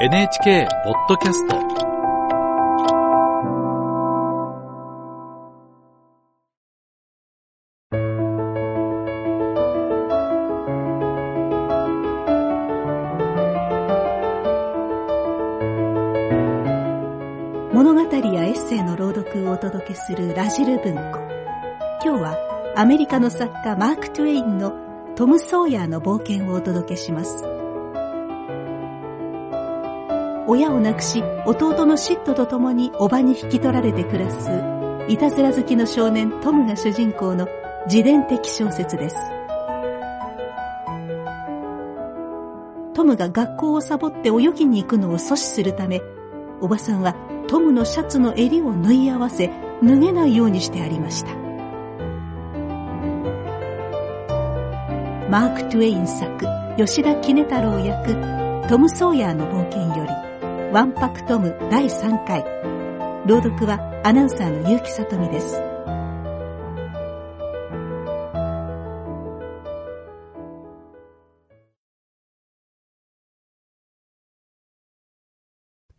NHK ポッドキャスト物語やエッセイの朗読をお届けするラジル文庫。今日はアメリカの作家マーク・トゥエインのトム・ソーヤーの冒険をお届けします。親を亡くし弟のシットと共に叔母に引き取られて暮らすいたずら好きの少年トムが主人公の自伝的小説です。トムが学校をサボって泳ぎに行くのを阻止するためおばさんはトムのシャツの襟を縫い合わせ脱げないようにしてありました。マーク・トゥエイン作吉田杵太郎役トム・ソーヤーの冒険より。ワンパクトム第3回朗読はアナウンサーの結城さとみです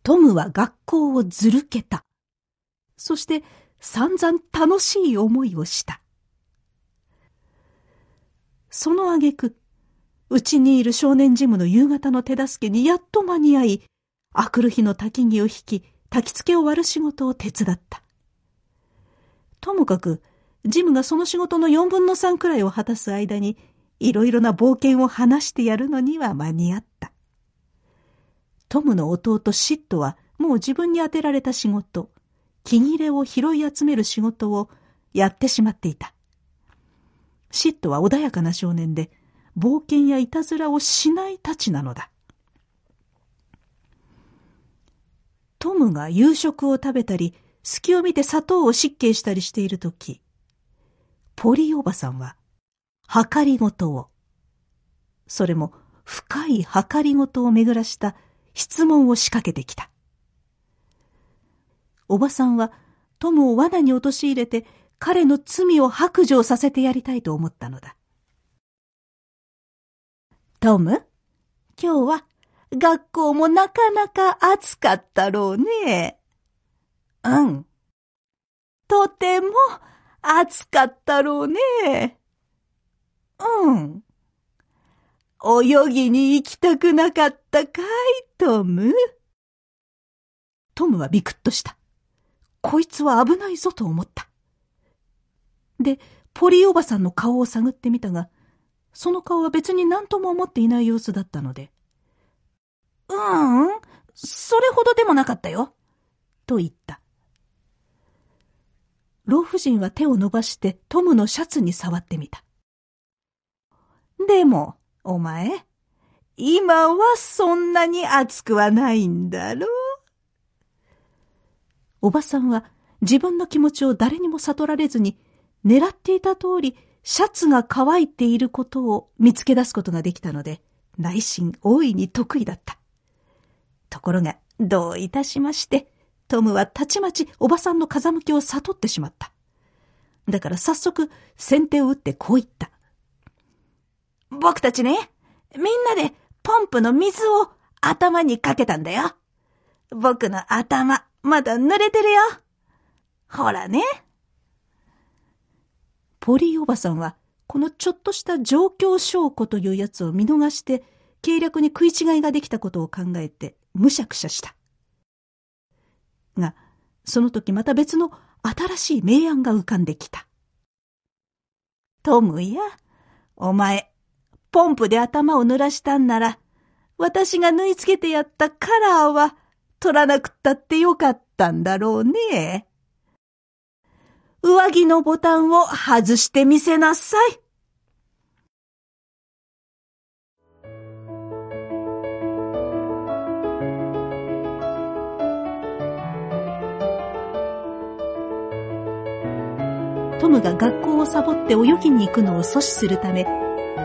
トムは学校をずるけた。そして散々楽しい思いをした。その挙句、うちにいる少年ジムの夕方の手助けにやっと間に合い、あくる日の焚き木を引き、焚き付けを割る仕事を手伝った。ともかく、ジムがその仕事の四分の三くらいを果たす間に、いろいろな冒険を話してやるのには間に合った。トムの弟シットはもう自分に当てられた仕事、木切れを拾い集める仕事をやってしまっていた。シットは穏やかな少年で、冒険やいたずらをしないたちなのだ。トムが夕食を食べたり、隙を見て砂糖を失敬したりしているとき、ポリおばさんは、計りごとを、それも深い計りごとを巡らした質問を仕掛けてきた。おばさんはトムを罠に陥れて彼の罪を白状させてやりたいと思ったのだ。トム、今日は学校もなかなか暑かったろうね。うん。とても暑かったろうね。うん。泳ぎに行きたくなかったかい、トム？トムはビクッとした。こいつは危ないぞと思った。で、ポリーおばさんの顔を探ってみたが、その顔は別に何とも思っていない様子だったので、うーん、それほどでもなかったよ、と言った。老婦人は手を伸ばしてトムのシャツに触ってみた。でも、お前、今はそんなに暑くはないんだろうおばさんは自分の気持ちを誰にも悟られずに、狙っていた通りシャツが乾いていることを見つけ出すことができたので、内心大いに得意だった。ところが、どういたしまして、トムはたちまちおばさんの風向きを悟ってしまった。だから早速、先手を打ってこう言った。僕たちね、みんなでポンプの水を頭にかけたんだよ。僕の頭、まだ濡れてるよ。ほらね。ポリーおばさんは、このちょっとした状況証拠というやつを見逃して、計略に食い違いができたことを考えて、むしゃくしゃした。が、その時また別の新しい名案が浮かんできた。トムや、お前、ポンプで頭を濡らしたんなら、私が縫い付けてやったカラーは取らなくったってよかったんだろうね。上着のボタンを外してみせなさい。トムが学校をサボって泳ぎに行くのを阻止するため、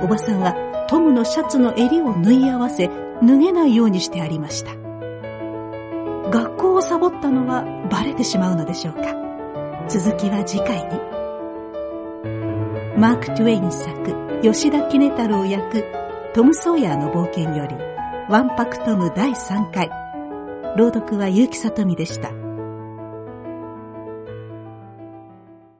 おばさんはトムのシャツの襟を縫い合わせ、脱げないようにしてありました。学校をサボったのはバレてしまうのでしょうか。続きは次回に。マーク・トゥエイン作、吉田杵太郎役、トム・ソーヤーの冒険より、ワンパクトム第3回、朗読は結城さとみでした。